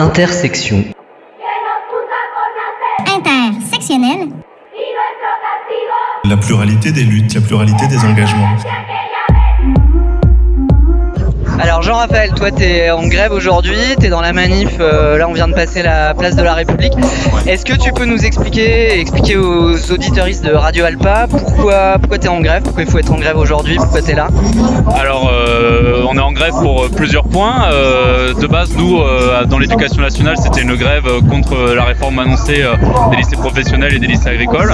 Intersection. Intersectionnel. La pluralité des luttes, la pluralité des engagements. Alors Jean-Raphaël, toi tu es en grève aujourd'hui, tu es dans la manif, euh, là on vient de passer la place de la République. Est-ce que tu peux nous expliquer, expliquer aux auditeuristes de Radio Alpa pourquoi, pourquoi tu es en grève, pourquoi il faut être en grève aujourd'hui, pourquoi tu es là? Alors euh, on est en grève pour plusieurs points. Euh, de base nous, dans l'éducation nationale, c'était une grève contre la réforme annoncée des lycées professionnels et des lycées agricoles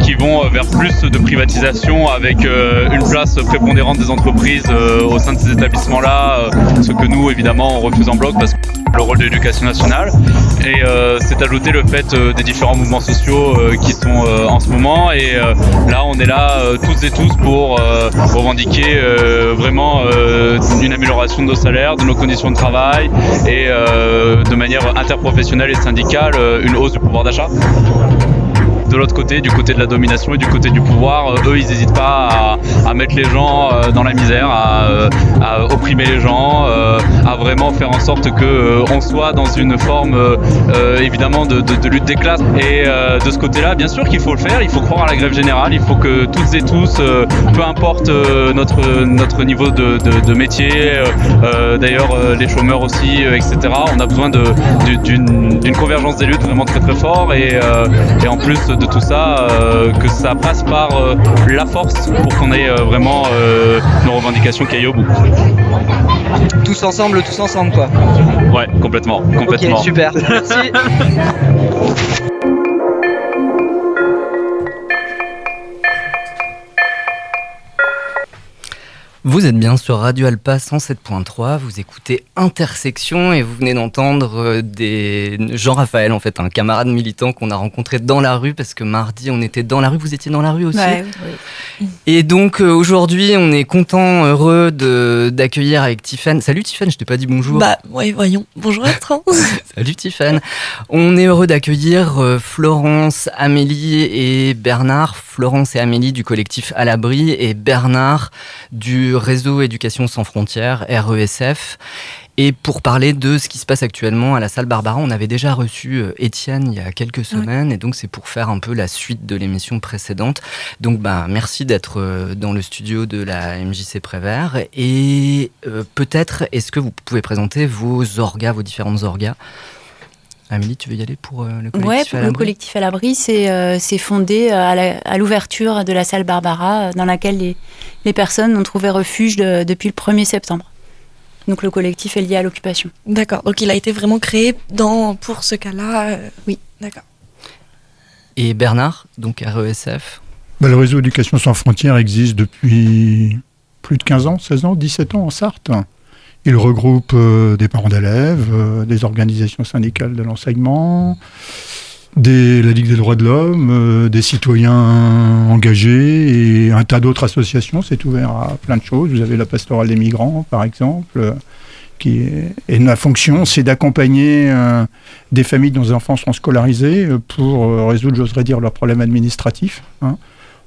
qui vont vers plus de privatisation avec une place prépondérante des entreprises au sein de ces établissements là euh, ce que nous, évidemment, on refuse en bloc parce que le rôle de l'éducation nationale. Et euh, c'est ajouté le fait euh, des différents mouvements sociaux qui sont en ce moment. Et là, on est là tous et tous pour revendiquer vraiment une amélioration de nos salaires, de nos conditions de travail et de manière interprofessionnelle et syndicale, une hausse du pouvoir d'achat de l'autre côté, du côté de la domination et du côté du pouvoir, euh, eux, ils n'hésitent pas à, mettre les gens euh, dans la misère, à, euh, opprimer les gens, à vraiment faire en sorte qu'on soit dans une forme évidemment de, lutte des classes. Et de ce côté-là, bien sûr qu'il faut le faire, il faut croire à la grève générale, il faut que toutes et tous, peu importe notre, notre niveau de, métier, d'ailleurs les chômeurs aussi, etc., on a besoin d'une convergence des luttes vraiment très très fort et, et en plus de tout ça, euh, que ça passe par euh, la force pour qu'on ait euh, vraiment nos revendications qui aillent au bout. Tous ensemble, tous ensemble quoi. Ouais, complètement, complètement. Ok, super. Merci. Vous êtes bien sur Radio Alpa 107.3, vous écoutez Intersection et vous venez d'entendre euh, des Jean-Raphaël, en fait, un camarade militant qu'on a rencontré dans la rue parce que mardi on était dans la rue, vous étiez dans la rue aussi. oui. Et donc euh, aujourd'hui on est content, heureux d'accueillir avec Tiffany. Salut Tiffany, je t'ai pas dit bonjour. Bah oui, voyons. Bonjour Bertrand. Salut Tiffany. On est heureux d'accueillir euh, Florence, Amélie et Bernard. Florence et Amélie du collectif À l'abri et Bernard du réseau Éducation sans frontières, RESF. Et pour parler de ce qui se passe actuellement à la salle Barbara, on avait déjà reçu euh, Étienne il y a quelques semaines, et donc c'est pour faire un peu la suite de l'émission précédente. Donc bah, merci d'être euh, dans le studio de la MJC Prévert. Et euh, peut-être, est-ce que vous pouvez présenter vos orgas, vos différentes orgas? Amélie, tu veux y aller pour le collectif à l'abri le collectif à l'abri, c'est fondé à l'ouverture de la salle Barbara, dans laquelle les, les personnes ont trouvé refuge depuis le 1er septembre. Donc le collectif est lié à l'occupation. D'accord, donc il a été vraiment créé dans, pour ce cas-là euh, Oui. D'accord. Et Bernard, donc RESF bah, Le réseau Éducation sans frontières existe depuis plus de 15 ans, 16 ans, 17 ans en Sarthe. Il regroupe euh, des parents d'élèves, euh, des organisations syndicales de l'enseignement, la Ligue des droits de l'homme, euh, des citoyens engagés et un tas d'autres associations. C'est ouvert à plein de choses. Vous avez la pastorale des migrants, par exemple, qui et la fonction, c'est d'accompagner des familles dont les enfants sont scolarisés pour résoudre, j'oserais dire, leurs problèmes administratifs. Hein,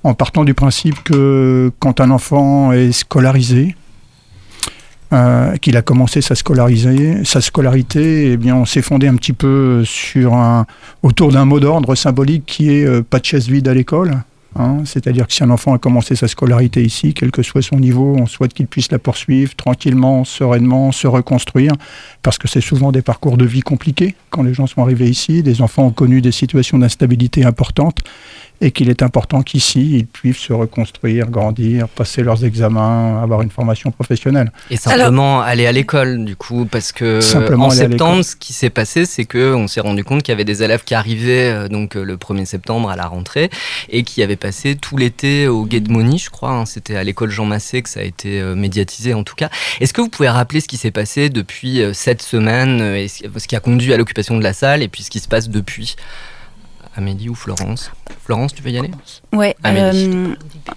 en partant du principe que quand un enfant est scolarisé, euh, qu'il a commencé sa, sa scolarité, eh bien, on s'est fondé un petit peu sur un, autour d'un mot d'ordre symbolique qui est euh, pas de chaise vide à l'école. Hein. C'est-à-dire que si un enfant a commencé sa scolarité ici, quel que soit son niveau, on souhaite qu'il puisse la poursuivre tranquillement, sereinement, se reconstruire, parce que c'est souvent des parcours de vie compliqués quand les gens sont arrivés ici. Des enfants ont connu des situations d'instabilité importantes et qu'il est important qu'ici, ils puissent se reconstruire, grandir, passer leurs examens, avoir une formation professionnelle. Et simplement aller à l'école, du coup, parce que en septembre, ce qui s'est passé, c'est qu'on s'est rendu compte qu'il y avait des élèves qui arrivaient euh, donc euh, le 1er septembre à la rentrée et qui avaient passé tout l'été au Guet de je crois. Hein. C'était à l'école Jean Massé que ça a été euh, médiatisé, en tout cas. Est-ce que vous pouvez rappeler ce qui s'est passé depuis cette semaine, et ce qui a conduit à l'occupation de la salle, et puis ce qui se passe depuis? Amélie ou Florence Florence, tu veux y aller Oui. Euh,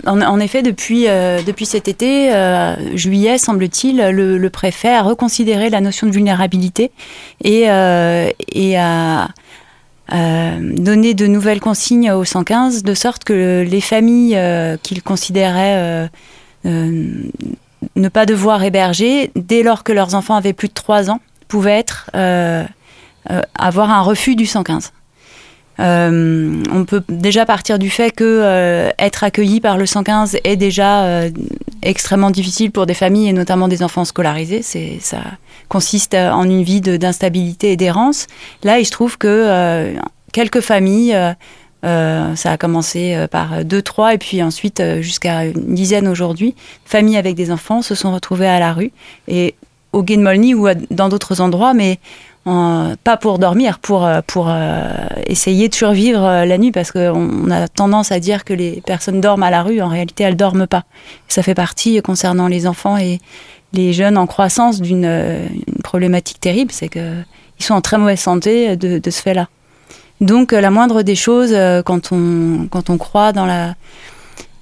en, effet, depuis, euh, depuis cet été, euh, juillet, semble-t-il, le, préfet a reconsidéré la notion de vulnérabilité et, et a donné de nouvelles consignes au 115, de sorte que les familles qu'il considérait ne pas devoir héberger, dès lors que leurs enfants avaient plus de 3 ans, pouvaient être avoir un refus du 115. Euh, on peut déjà partir du fait que euh, être accueilli par le 115 est déjà euh, extrêmement difficile pour des familles et notamment des enfants scolarisés. C'est ça consiste en une vie d'instabilité et d'errance. Là, il se trouve que quelques familles ça a commencé par deux, trois, et puis ensuite jusqu'à une dizaine aujourd'hui. Familles avec des enfants se sont retrouvées à la rue et au Gué de ou dans d'autres endroits, mais pas pour dormir, pour, euh, pour euh, essayer de survivre euh, la nuit, parce qu'on a tendance à dire que les personnes dorment à la rue, en réalité elles dorment pas. Ça fait partie, concernant les enfants et les jeunes en croissance, d'une problématique terrible, c'est qu'ils sont en très mauvaise santé de, de ce fait-là. Donc la moindre des choses, quand on, quand on croit dans la,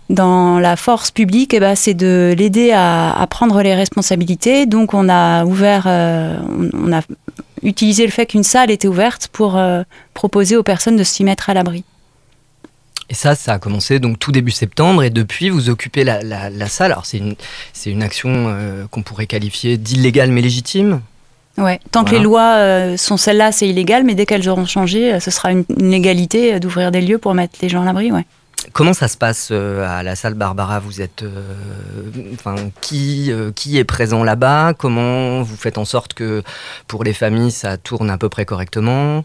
dans la force publique, eh ben, c'est de l'aider à, à, prendre les responsabilités. Donc on a ouvert, on, a utiliser le fait qu'une salle était ouverte pour euh, proposer aux personnes de s'y mettre à l'abri. Et ça, ça a commencé donc tout début septembre et depuis vous occupez la, la, salle. Alors c'est une, c'est une action euh, qu'on pourrait qualifier d'illégale mais légitime. Ouais, tant que les lois euh, sont celles-là, c'est illégal, mais dès qu'elles auront changé, ce sera une, une légalité d'ouvrir des lieux pour mettre les gens à l'abri, ouais. Comment ça se passe euh, à la salle Barbara Vous êtes, euh, enfin, qui, euh, qui est présent là-bas? Comment vous faites en sorte que pour les familles ça tourne à peu près correctement?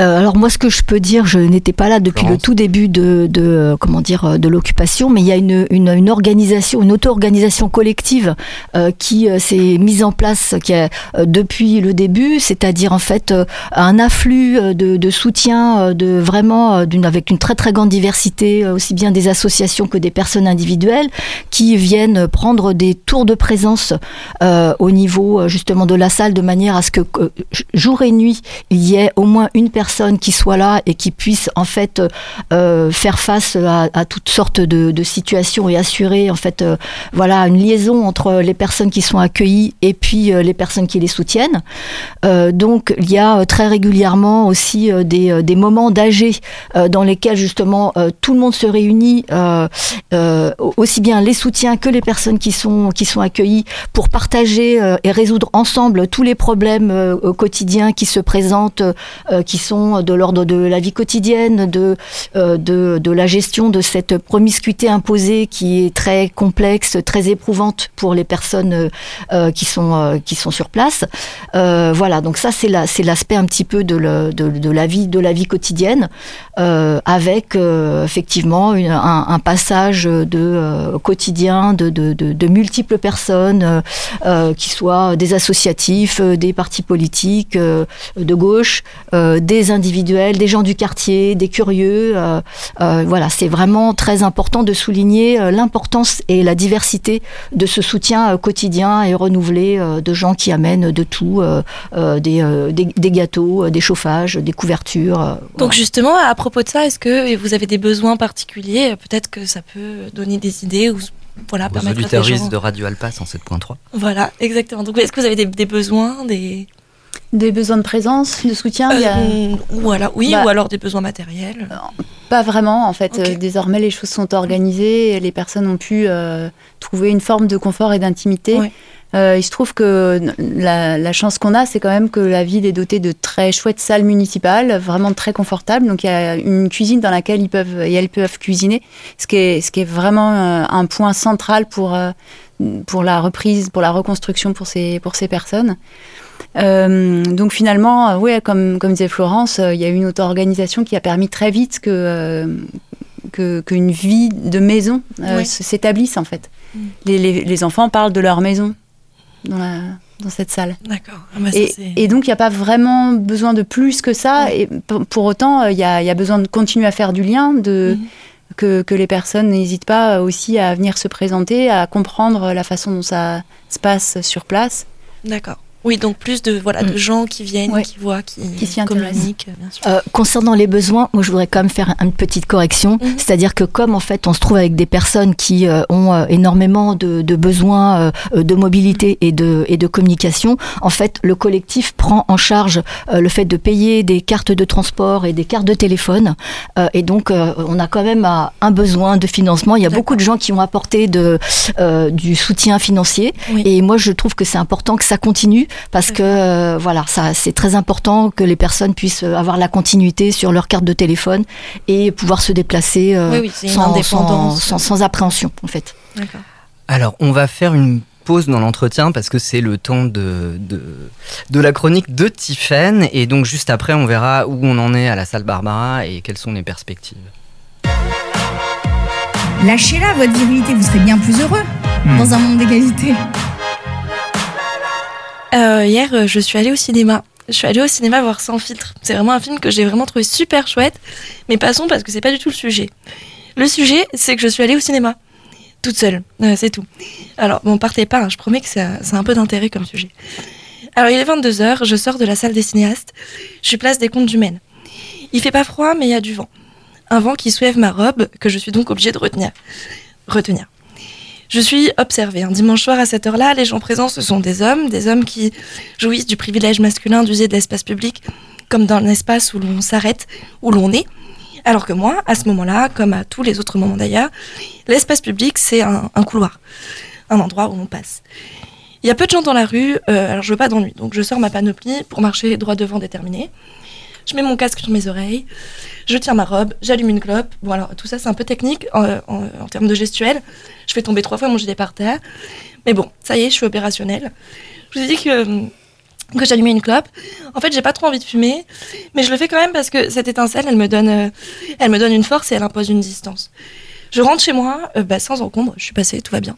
Euh, alors moi, ce que je peux dire, je n'étais pas là depuis le tout début de, de comment dire de l'occupation, mais il y a une, une, une organisation, une auto-organisation collective euh, qui euh, s'est mise en place qui a, depuis le début, c'est-à-dire en fait un afflux de, de soutien de vraiment d'une avec une très très grande diversité, aussi bien des associations que des personnes individuelles qui viennent prendre des tours de présence au niveau justement de la salle de manière à ce que jour et nuit il y ait au moins une personne qui soit là et qui puisse en fait euh, faire face à, toutes sortes de, situations et assurer en fait euh, voilà une liaison entre les personnes qui sont accueillies et puis euh, les personnes qui les soutiennent. donc il y a très régulièrement aussi des, des moments d'âgés dans lesquels justement tout le monde se réunit, aussi bien les soutiens que les personnes qui sont qui sont accueillies pour partager et résoudre ensemble tous les problèmes quotidiens qui se présentent, qui sont de l'ordre de la vie quotidienne, de, euh, de, de, la gestion de cette promiscuité imposée qui est très complexe, très éprouvante pour les personnes euh, euh, qui, sont, qui sont sur place. voilà, donc ça c'est l'aspect un petit peu de, la vie, de la vie quotidienne, avec effectivement un, un, passage de quotidien de, de, de, multiples personnes, qui soient des associatifs, des partis politiques de gauche, des individuels, des gens du quartier, des curieux. Euh, euh, voilà, c'est vraiment très important de souligner euh, l'importance et la diversité de ce soutien quotidien et renouvelé de gens qui amènent de tout, des, des, gâteaux, des chauffages, des couvertures. Donc justement, à propos de ça, est-ce que vous avez des besoins particuliers? Peut-être que ça peut donner des idées ou voilà, Aux auditeurs de Radio Alpa 107.3. Voilà, exactement. Donc, est-ce que vous avez des, des besoins, des, des besoins de présence, de soutien euh, Voilà, oui, bah, ou alors des besoins matériels euh, Pas vraiment, en fait. Euh, désormais, les choses sont organisées, et les personnes ont pu trouver une forme de confort et d'intimité. il se trouve que la, chance qu'on a, c'est quand même que la ville est dotée de très chouettes salles municipales, vraiment très confortables. Donc il y a une cuisine dans laquelle ils peuvent et elles peuvent cuisiner, ce qui est, ce qui est vraiment un point central pour, pour la reprise, pour la reconstruction pour ces, pour ces personnes. Euh, donc finalement, euh, ouais, comme, comme disait Florence, euh, il y a une auto-organisation qui a permis très vite que qu'une vie de maison s'établisse en fait. Mm. Les, les, enfants parlent de leur maison dans, la, dans cette salle. D'accord. Ah bah et, et, donc il n'y a pas vraiment besoin de plus que ça. Et pour, autant, il y a, y a, besoin de continuer à faire du lien, de, mm. que, que, les personnes n'hésitent pas aussi à venir se présenter, à comprendre la façon dont ça se passe sur place. D'accord. Oui, donc plus de voilà de mm. gens qui viennent, qui voient, qui, qui communiquent. Bien sûr. Euh, concernant les besoins, moi je voudrais quand même faire une petite correction, mm-hmm. c'est-à-dire que comme en fait on se trouve avec des personnes qui euh, ont euh, énormément de, de besoins de mobilité et de et de communication, en fait le collectif prend en charge le fait de payer des cartes de transport et des cartes de téléphone, et donc on a quand même un besoin de financement. Il y a beaucoup de gens qui ont apporté de du soutien financier, et moi je trouve que c'est important que ça continue parce que voilà, ça c'est très important que les personnes puissent avoir la continuité sur leur carte de téléphone et pouvoir se déplacer sans, sans, sans, appréhension en fait. Alors, on va faire une pause dans l'entretien parce que c'est le temps de, de, la chronique de Tiffen. Et donc, juste après, on verra où on en est à la salle Barbara et quelles sont les perspectives. Lâchez-la, votre virilité, vous serez bien plus heureux hmm. dans un monde d'égalité. Euh, hier, euh, je suis allée au cinéma. Je suis allée au cinéma voir Sans filtre. C'est vraiment un film que j'ai vraiment trouvé super chouette. Mais passons parce que c'est pas du tout le sujet. Le sujet, c'est que je suis allée au cinéma toute seule, c'est tout. Alors, bon, partez pas, hein, je promets que c'est un peu d'intérêt comme sujet. Alors, il est 22h, je sors de la salle des cinéastes, je suis place des comptes du Maine. Il fait pas froid, mais il y a du vent. Un vent qui soulève ma robe, que je suis donc obligée de retenir. Retenir. Je suis observée. Un dimanche soir à cette heure-là, les gens présents, ce sont des hommes, des hommes qui jouissent du privilège masculin d'user de l'espace public, comme dans un espace où l'on s'arrête, où l'on est, alors que moi, à ce moment-là, comme à tous les autres moments d'ailleurs, l'espace public, c'est un, couloir, un endroit où on passe. Il y a peu de gens dans la rue, euh, alors je veux pas d'ennui, donc je sors ma panoplie pour marcher droit devant déterminé. Je mets mon casque sur mes oreilles, je tiens ma robe, j'allume une clope. Bon, alors tout ça, c'est un peu technique en, termes de gestuel. Je fais tomber trois fois mon gilet par terre. Mais bon, ça y est, je suis opérationnelle. Je vous ai dit que que j'allumais une clope. En fait, j'ai pas trop envie de fumer, mais je le fais quand même parce que cette étincelle, elle me donne, euh, elle me donne une force et elle impose une distance. Je rentre chez moi, euh, bah, sans encombre, je suis passée, tout va bien.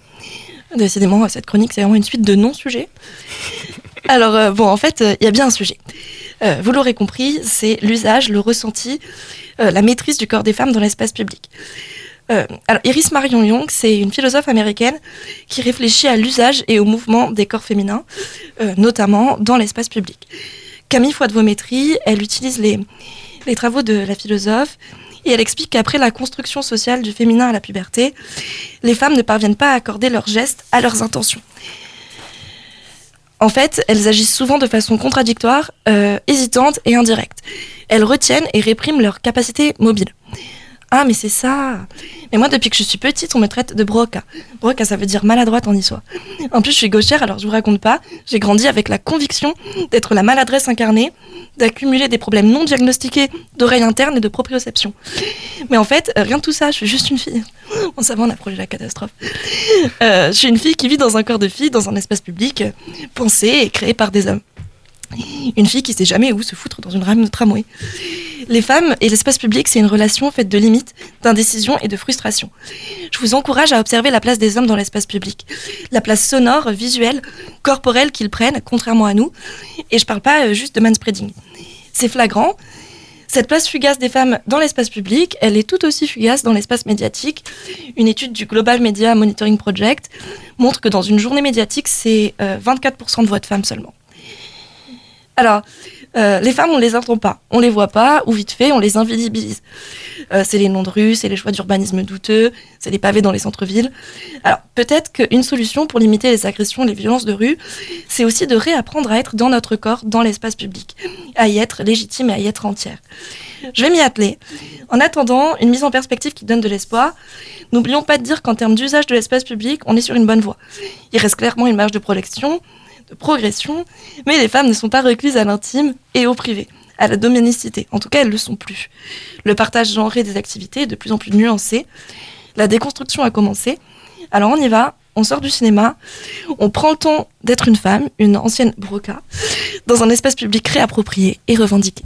Décidément, cette chronique, c'est vraiment une suite de non-sujets. Alors, euh, bon, en fait, il y a bien un sujet. Vous l'aurez compris, c'est l'usage, le ressenti, la maîtrise du corps des femmes dans l'espace public. Euh, alors, Iris Marion Young, c'est une philosophe américaine qui réfléchit à l'usage et au mouvement des corps féminins, euh, notamment dans l'espace public. Camille Foy-de-Vaumétrie, elle utilise les, les travaux de la philosophe et elle explique qu'après la construction sociale du féminin à la puberté, les femmes ne parviennent pas à accorder leurs gestes à leurs intentions. En fait, elles agissent souvent de façon contradictoire, euh, hésitante et indirecte. Elles retiennent et répriment leur capacité mobile. Ah, mais c'est ça. Mais moi, depuis que je suis petite, on me traite de broca. Broca, ça veut dire maladroite en histoire. En plus, je suis gauchère, alors je vous raconte pas. J'ai grandi avec la conviction d'être la maladresse incarnée, d'accumuler des problèmes non diagnostiqués d'oreille interne et de proprioception. Mais en fait, rien de tout ça, je suis juste une fille. On savait, on a projet la catastrophe. Euh, je suis une fille qui vit dans un corps de fille, dans un espace public, pensé et créé par des hommes. Une fille qui sait jamais où se foutre dans une rame de tramway. Les femmes et l'espace public, c'est une relation faite de limites, d'indécision et de frustration. Je vous encourage à observer la place des hommes dans l'espace public. La place sonore, visuelle, corporelle qu'ils prennent, contrairement à nous. Et je parle pas euh, juste de manspreading. C'est flagrant. Cette place fugace des femmes dans l'espace public, elle est tout aussi fugace dans l'espace médiatique. Une étude du Global Media Monitoring Project montre que dans une journée médiatique, c'est 24% euh, de voix de femmes seulement. Alors, euh, les femmes, on les entend pas, on les voit pas, ou vite fait, on les invisibilise. Euh, c'est les noms de rue, c'est les choix d'urbanisme douteux, c'est les pavés dans les centres-villes. Alors, peut-être qu'une solution pour limiter les agressions, les violences de rue, c'est aussi de réapprendre à être dans notre corps, dans l'espace public, à y être légitime et à y être entière. Je vais m'y atteler. En attendant, une mise en perspective qui donne de l'espoir, n'oublions pas de dire qu'en termes d'usage de l'espace public, on est sur une bonne voie. Il reste clairement une marge de protection, de progression, mais les femmes ne sont pas recluses à l'intime et au privé, à la dominicité. En tout cas, elles ne le sont plus. Le partage genré des activités est de plus en plus nuancé. La déconstruction a commencé. Alors on y va, on sort du cinéma, on prend le temps d'être une femme, une ancienne broca, dans un espace public réapproprié et revendiqué.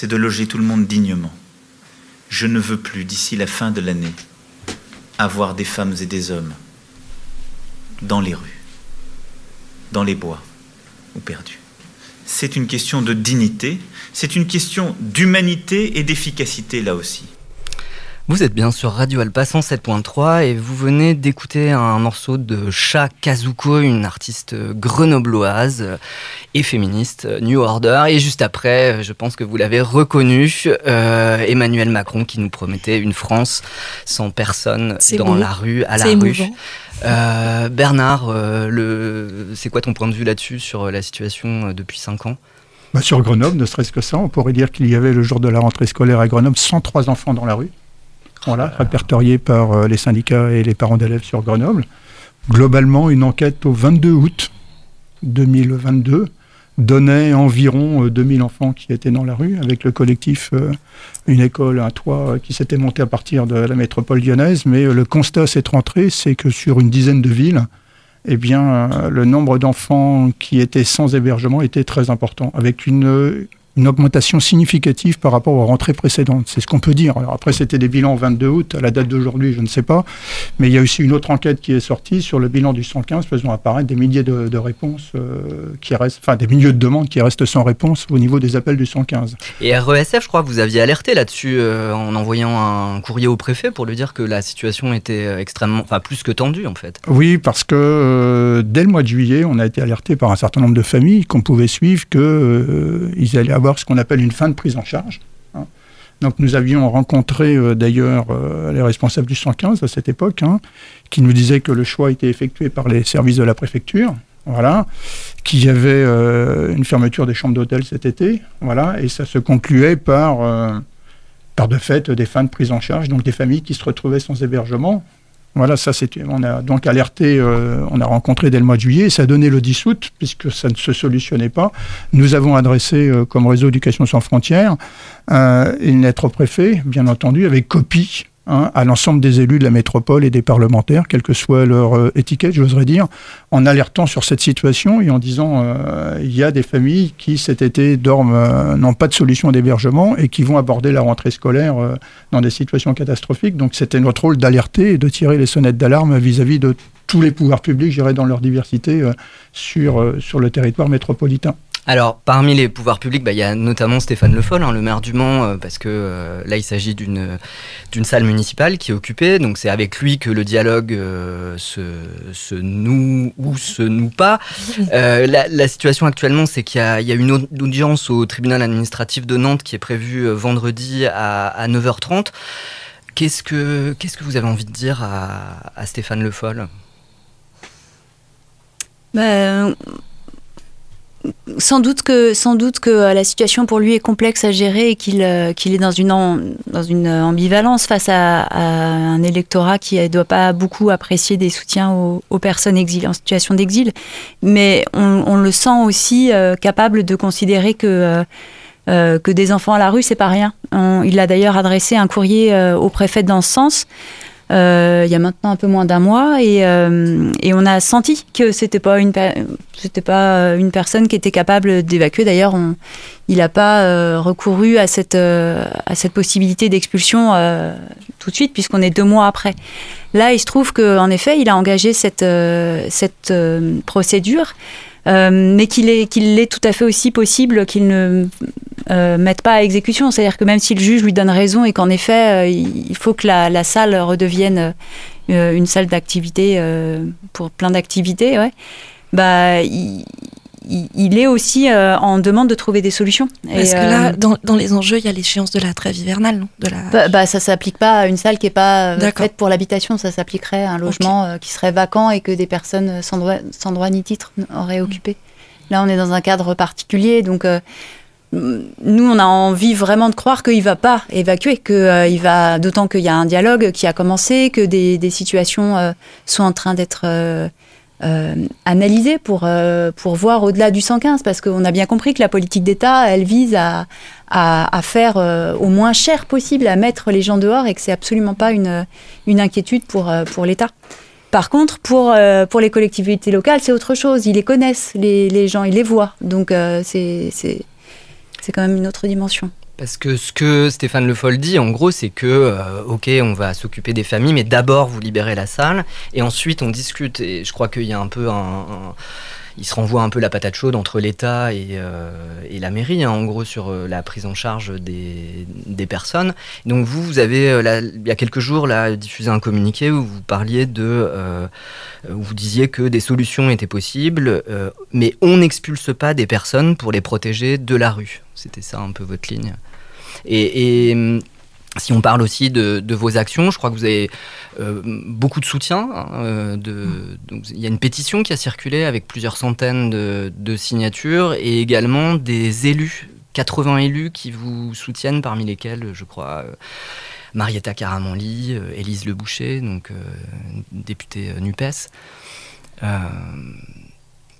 C'est de loger tout le monde dignement. Je ne veux plus, d'ici la fin de l'année, avoir des femmes et des hommes dans les rues, dans les bois ou perdus. C'est une question de dignité, c'est une question d'humanité et d'efficacité là aussi. Vous êtes bien sur Radio Alpa 107.3 et vous venez d'écouter un morceau de Cha Kazuko, une artiste grenobloise et féministe, New Order. Et juste après, je pense que vous l'avez reconnu, euh, Emmanuel Macron qui nous promettait une France sans personne dans la rue, à la rue. Euh, Bernard, euh, c'est quoi ton point de vue là-dessus sur la situation depuis 5 ans? Bah Sur Grenoble, ne serait-ce que ça, on pourrait dire qu'il y avait le jour de la rentrée scolaire à Grenoble 103 enfants dans la rue voilà, par euh, les syndicats et les parents d'élèves sur Grenoble. Globalement, une enquête au 22 août 2022 donnait environ 2000 euh, enfants qui étaient dans la rue, avec le collectif euh, Une école, un toit, qui s'était monté à partir de la métropole lyonnaise. Mais le constat cette rentrée, c'est que sur une dizaine de villes, eh bien, le nombre d'enfants qui étaient sans hébergement était très important, avec une une augmentation significative par rapport aux rentrées précédentes. C'est ce qu'on peut dire. Alors après, c'était des bilans 22 août, à la date d'aujourd'hui, je ne sais pas. Mais il y a aussi une autre enquête qui est sortie sur le bilan du 115, faisant apparaître des milliers de, réponses euh, qui restent, enfin des milliers de demandes qui restent sans réponse au niveau des appels du 115. Et RESF, je crois que vous aviez alerté là-dessus euh, en envoyant un courrier au préfet pour lui dire que la situation était euh, extrêmement, enfin plus que tendue en fait. Oui, parce que dès le mois de juillet, on a été alerté par un certain nombre de familles qu'on pouvait suivre qu'ils allaient avoir ce qu'on appelle une fin de prise en charge. Hein. Donc nous avions rencontré euh, d'ailleurs euh, les responsables du 115 à cette époque, hein, qui nous disaient que le choix était effectué par les services de la préfecture, voilà, qu'il y avait euh, une fermeture des chambres d'hôtel cet été, voilà, et ça se concluait par, par de fait des fins de prise en charge, donc des familles qui se retrouvaient sans hébergement, voilà, ça c'était. On a donc alerté, euh, on a rencontré dès le mois de juillet, et ça a donné le 10 août, puisque ça ne se solutionnait pas. Nous avons adressé, euh, comme réseau Éducation sans frontières, euh, une lettre au préfet, bien entendu, avec copie Hein, à l'ensemble des élus de la métropole et des parlementaires, quelle que soit leur euh, étiquette, j'oserais dire, en alertant sur cette situation et en disant euh, il y a des familles qui cet été dorment, euh, n'ont pas de solution d'hébergement et qui vont aborder la rentrée scolaire dans des situations catastrophiques. Donc c'était notre rôle d'alerter et de tirer les sonnettes d'alarme vis-à-vis de tous les pouvoirs publics, j'irais dans leur diversité, sur le territoire métropolitain. Alors, parmi les pouvoirs publics, bah, il y a notamment Stéphane Le Foll, hein, le maire du Mans, euh, parce que euh, là, il s'agit d'une salle municipale qui est occupée. Donc, c'est avec lui que le dialogue euh, se, noue ou se noue pas. La, situation actuellement, c'est qu'il y, a une audience au tribunal administratif de Nantes qui est prévue vendredi à, 9h30. Qu'est-ce que, qu'est-ce que vous avez envie de dire à, Stéphane Le Foll? Ben, sans doute que sans doute que euh, la situation pour lui est complexe à gérer et qu'il euh, est dans une dans une ambivalence face à, un électorat qui ne doit pas beaucoup apprécier des soutiens aux, personnes exilées en situation d'exil, mais on, le sent aussi euh, capable de considérer que que des enfants à la rue c'est pas rien. il a d'ailleurs adressé un courrier au préfet dans ce sens. Euh, il y a maintenant un peu moins d'un mois et, euh, on a senti que c'était pas une c'était pas une personne qui était capable d'évacuer. D'ailleurs, il n'a pas euh, recouru à cette à cette possibilité d'expulsion tout de suite puisqu'on est deux mois après. Là, il se trouve qu'en effet, il a engagé cette cette procédure. Mais qu'il est, tout à fait aussi possible qu'il ne euh, mettent pas à exécution. C'est-à-dire que même si le juge lui donne raison et qu'en effet, euh, il faut que la, salle redevienne euh, une salle d'activité pour plein d'activités, ouais, bah, est aussi en demande de trouver des solutions. Parce que là, dans, les enjeux, il y a l'échéance de la trêve hivernale, non? De la... bah, bah, ça s'applique pas à une salle qui n'est pas faite pour l'habitation, ça s'appliquerait à un logement qui serait vacant et que des personnes sans droit, sans droit ni titre auraient occupé. Là, on est dans un cadre particulier, donc nous, on a envie vraiment de croire qu'il va pas évacuer, que euh, il va, d'autant qu'il y a un dialogue qui a commencé, que des, situations euh, sont en train d'être euh, analysées pour pour voir au-delà du 115, parce qu'on a bien compris que la politique d'État, elle vise à, à, faire au moins cher possible, à mettre les gens dehors, et que c'est absolument pas une une inquiétude pour pour l'État. Par contre, pour, pour les collectivités locales, c'est autre chose. Ils les connaissent, les, les gens, ils les voient. Donc, c'est quand même une autre dimension. Parce que ce que Stéphane Le Foll dit, en gros, c'est que, euh, ok, on va s'occuper des familles, mais d'abord vous libérez la salle, et ensuite on discute. Et je crois qu'il y a un peu un, il se renvoie un peu la patate chaude entre l'État et, euh, la mairie, hein, en gros, sur euh, la prise en charge des, personnes. Donc vous, vous avez, là, il y a quelques jours, là, diffusé un communiqué où vous parliez de, où vous disiez que des solutions étaient possibles, mais on n'expulse pas des personnes pour les protéger de la rue. C'était ça un peu votre ligne. Et, si on parle aussi de, vos actions, je crois que vous avez euh, beaucoup de soutien. Hein, euh, il y a une pétition qui a circulé avec plusieurs centaines de, signatures et également des élus, 80 élus qui vous soutiennent, parmi lesquels, je crois, euh, Marietta Caramanli, Élise Le Boucher, donc députée NUPES.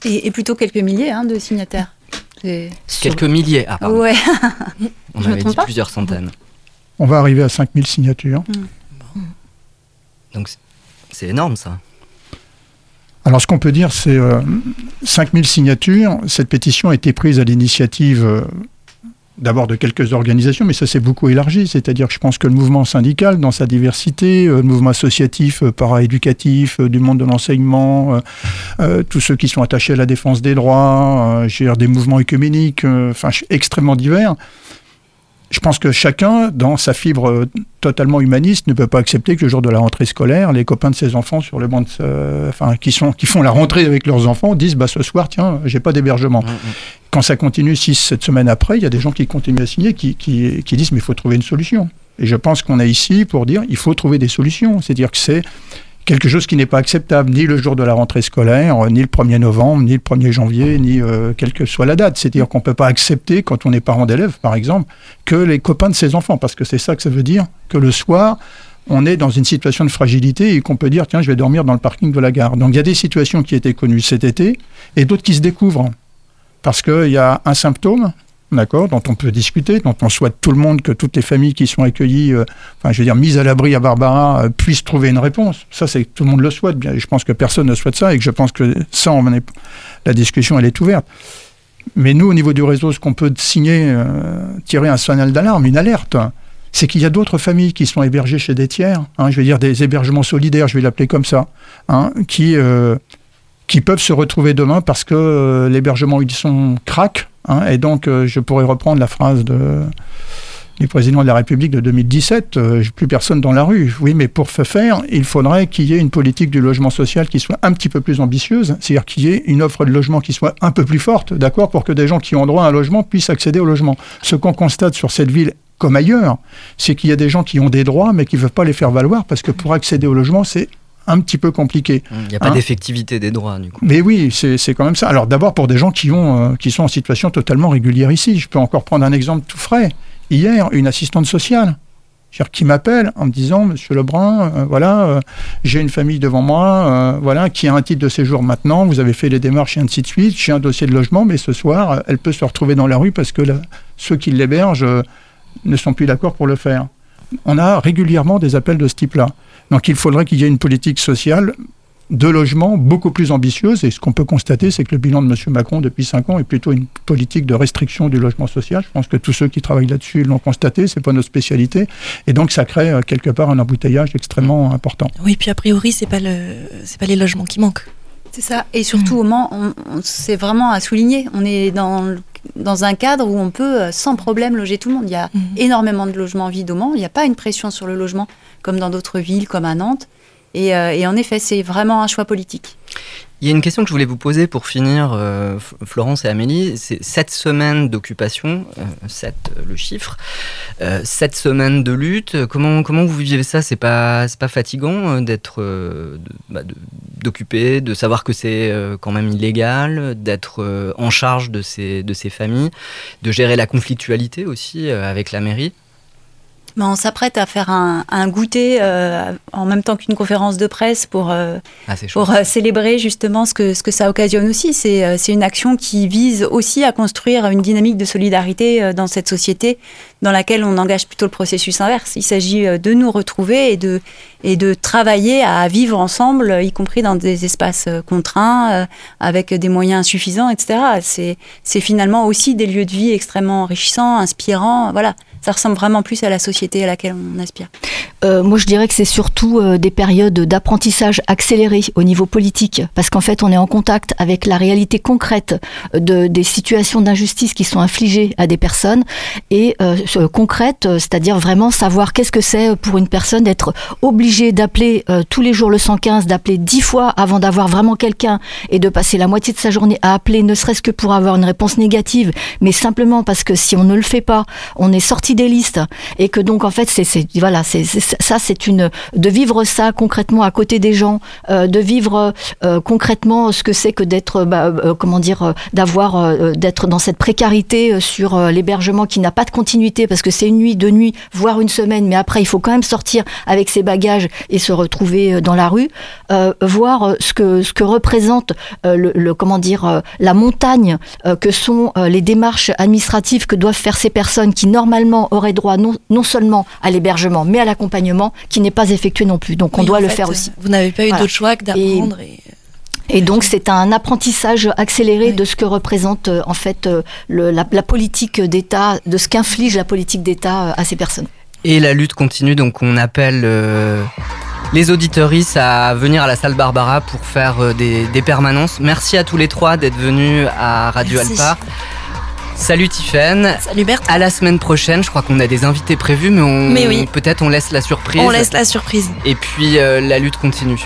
Et, plutôt quelques milliers hein, de signataires. Quelques milliers, ah pardon. Ouais. On avait dit plusieurs centaines. On va arriver à 5000 signatures. Mm. Donc c'est énorme ça. Alors ce qu'on peut dire, c'est euh, 5000 signatures. Cette pétition a été prise à l'initiative euh, d'abord de quelques organisations, mais ça s'est beaucoup élargi. C'est-à-dire que je pense que le mouvement syndical, dans sa diversité, euh, le mouvement associatif, euh, para-éducatif, euh, du monde de l'enseignement, tous ceux qui sont attachés à la défense des droits, des mouvements écuméniques, enfin extrêmement divers, je pense que chacun, dans sa fibre euh, totalement humaniste, ne peut pas accepter que le jour de la rentrée scolaire, les copains de ses enfants sur le banc enfin, qui, sont, qui font la rentrée avec leurs enfants disent bah, ce soir, tiens, j'ai pas d'hébergement. Mmh, mmh. Quand ça continue 6-7 semaines après, il y a des gens qui continuent à signer, qui, qui, qui disent mais il faut trouver une solution. Et je pense qu'on est ici pour dire il faut trouver des solutions. C'est-à-dire que c'est quelque chose qui n'est pas acceptable, ni le jour de la rentrée scolaire, ni le 1er novembre, ni le 1er janvier, ni euh, quelle que soit la date. C'est-à-dire qu'on ne peut pas accepter, quand on est parent d'élèves, par exemple, que les copains de ses enfants, parce que c'est ça que ça veut dire, que le soir, on est dans une situation de fragilité et qu'on peut dire, tiens, je vais dormir dans le parking de la gare. Donc il y a des situations qui étaient connues cet été et d'autres qui se découvrent. Parce qu'il y a un symptôme, d'accord, dont on peut discuter, dont on souhaite tout le monde que toutes les familles qui sont accueillies, euh, enfin, je veux dire, mises à l'abri à Barbara, euh, puissent trouver une réponse. Ça, c'est tout le monde le souhaite. Bien, je pense que personne ne souhaite ça et que je pense que ça, on est, la discussion, elle est ouverte. Mais nous, au niveau du réseau, ce qu'on peut signer, euh, tirer un signal d'alarme, une alerte, c'est qu'il y a d'autres familles qui sont hébergées chez des tiers, hein, je veux dire des hébergements solidaires, je vais l'appeler comme ça, hein, qui, qui peuvent se retrouver demain parce que l'hébergement ils sont craque, Hein, et donc, euh, je pourrais reprendre la phrase du président de la République de 2017, euh, plus personne dans la rue. Oui, mais pour ce faire, il faudrait qu'il y ait une politique du logement social qui soit un petit peu plus ambitieuse, c'est-à-dire qu'il y ait une offre de logement qui soit un peu plus forte, d'accord, pour que des gens qui ont droit à un logement puissent accéder au logement. Ce qu'on constate sur cette ville comme ailleurs, c'est qu'il y a des gens qui ont des droits, mais qui ne veulent pas les faire valoir parce que pour accéder au logement, c'est un petit peu compliqué. Il n'y a pas hein d'effectivité des droits, du coup. Mais oui, c'est quand même ça. Alors d'abord pour des gens qui, ont, euh, qui sont en situation totalement régulière ici. Je peux encore prendre un exemple tout frais. Hier, une assistante sociale qui m'appelle en me disant Monsieur Lebrun, euh, voilà, euh, j'ai une famille devant moi, voilà, qui a un titre de séjour maintenant. Vous avez fait les démarches et ainsi de suite. J'ai un dossier de logement, mais ce soir, elle peut se retrouver dans la rue parce que ceux qui l'hébergent ne sont plus d'accord pour le faire. On a régulièrement des appels de ce type-là. Donc il faudrait qu'il y ait une politique sociale de logement beaucoup plus ambitieuse. Et ce qu'on peut constater, c'est que le bilan de M. Macron depuis 5 ans est plutôt une politique de restriction du logement social. Je pense que tous ceux qui travaillent là-dessus l'ont constaté, c'est pas notre spécialité. Et donc ça crée euh, quelque part un embouteillage extrêmement important. Oui, puis a priori, c'est pas le, c'est pas les logements qui manquent. C'est ça. Et surtout, au Mans, c'est vraiment à souligner. On est dans, dans un cadre où on peut euh, sans problème loger tout le monde. Il y a mhm. énormément de logements vides au Mans. Il n'y a pas une pression sur le logement comme dans d'autres villes, comme à Nantes. Et, euh, et en effet, c'est vraiment un choix politique. Il y a une question que je voulais vous poser pour finir, euh, Florence et Amélie. C'est sept semaines d'occupation, euh, sept le chiffre, euh, sept semaines de lutte. Comment, comment vous vivez ça? C'est pas, pas fatigant d'être, bah, d'occuper, de, savoir que c'est quand même illégal, d'être en charge de ces, de ces familles, de gérer la conflictualité aussi avec la mairie? On s'apprête à faire un, goûter euh, en même temps qu'une conférence de presse pour, euh, ah, pour euh, célébrer justement ce que, ce que ça occasionne aussi. C'est une action qui vise aussi à construire une dynamique de solidarité dans cette société dans laquelle on engage plutôt le processus inverse. Il s'agit de nous retrouver et de, et de travailler à vivre ensemble, y compris dans des espaces contraints, avec des moyens insuffisants, etc. C'est finalement aussi des lieux de vie extrêmement enrichissants, inspirants. Voilà ça ressemble vraiment plus à la société à laquelle on aspire. Euh, moi, je dirais que c'est surtout euh, des périodes d'apprentissage accéléré au niveau politique, parce qu'en fait, on est en contact avec la réalité concrète de, des situations d'injustice qui sont infligées à des personnes, et euh, concrète, c'est-à-dire vraiment savoir qu'est-ce que c'est pour une personne d'être obligée d'appeler tous les jours le 115, d'appeler dix fois avant d'avoir vraiment quelqu'un, et de passer la moitié de sa journée à appeler, ne serait-ce que pour avoir une réponse négative, mais simplement parce que si on ne le fait pas, on est sorti des listes, et que donc en fait, c'est voilà, c'est ça, c'est une de vivre ça concrètement à côté des gens, euh, de vivre euh, concrètement ce que c'est que d'être, bah, euh, comment dire, d'avoir, d'être dans cette précarité sur l'hébergement qui n'a pas de continuité parce que c'est une nuit, deux nuits, voire une semaine, mais après il faut quand même sortir avec ses bagages et se retrouver dans la rue, voir ce que ce que représente le, comment dire la montagne que sont les démarches administratives que doivent faire ces personnes qui normalement auraient droit non, non seulement à l'hébergement mais à l'accompagnement qui n'est pas effectué non plus. Donc on doit le faire aussi. Vous n'avez pas eu d'autre choix que d'apprendre. Et... donc c'est un apprentissage accéléré de ce que représente euh, en fait euh, la, politique d'État, de ce qu'inflige la politique d'État euh, à ces personnes. Et la lutte continue, donc on appelle les auditeuristes à venir à la salle Barbara pour faire des, permanences. Merci à tous les trois d'être venus à Radio Alpa. Salut Tiffen. Salut Bertrand. À la semaine prochaine. Je crois qu'on a des invités prévus, mais, on, peut-être on laisse la surprise. On laisse la surprise. Et puis euh, la lutte continue.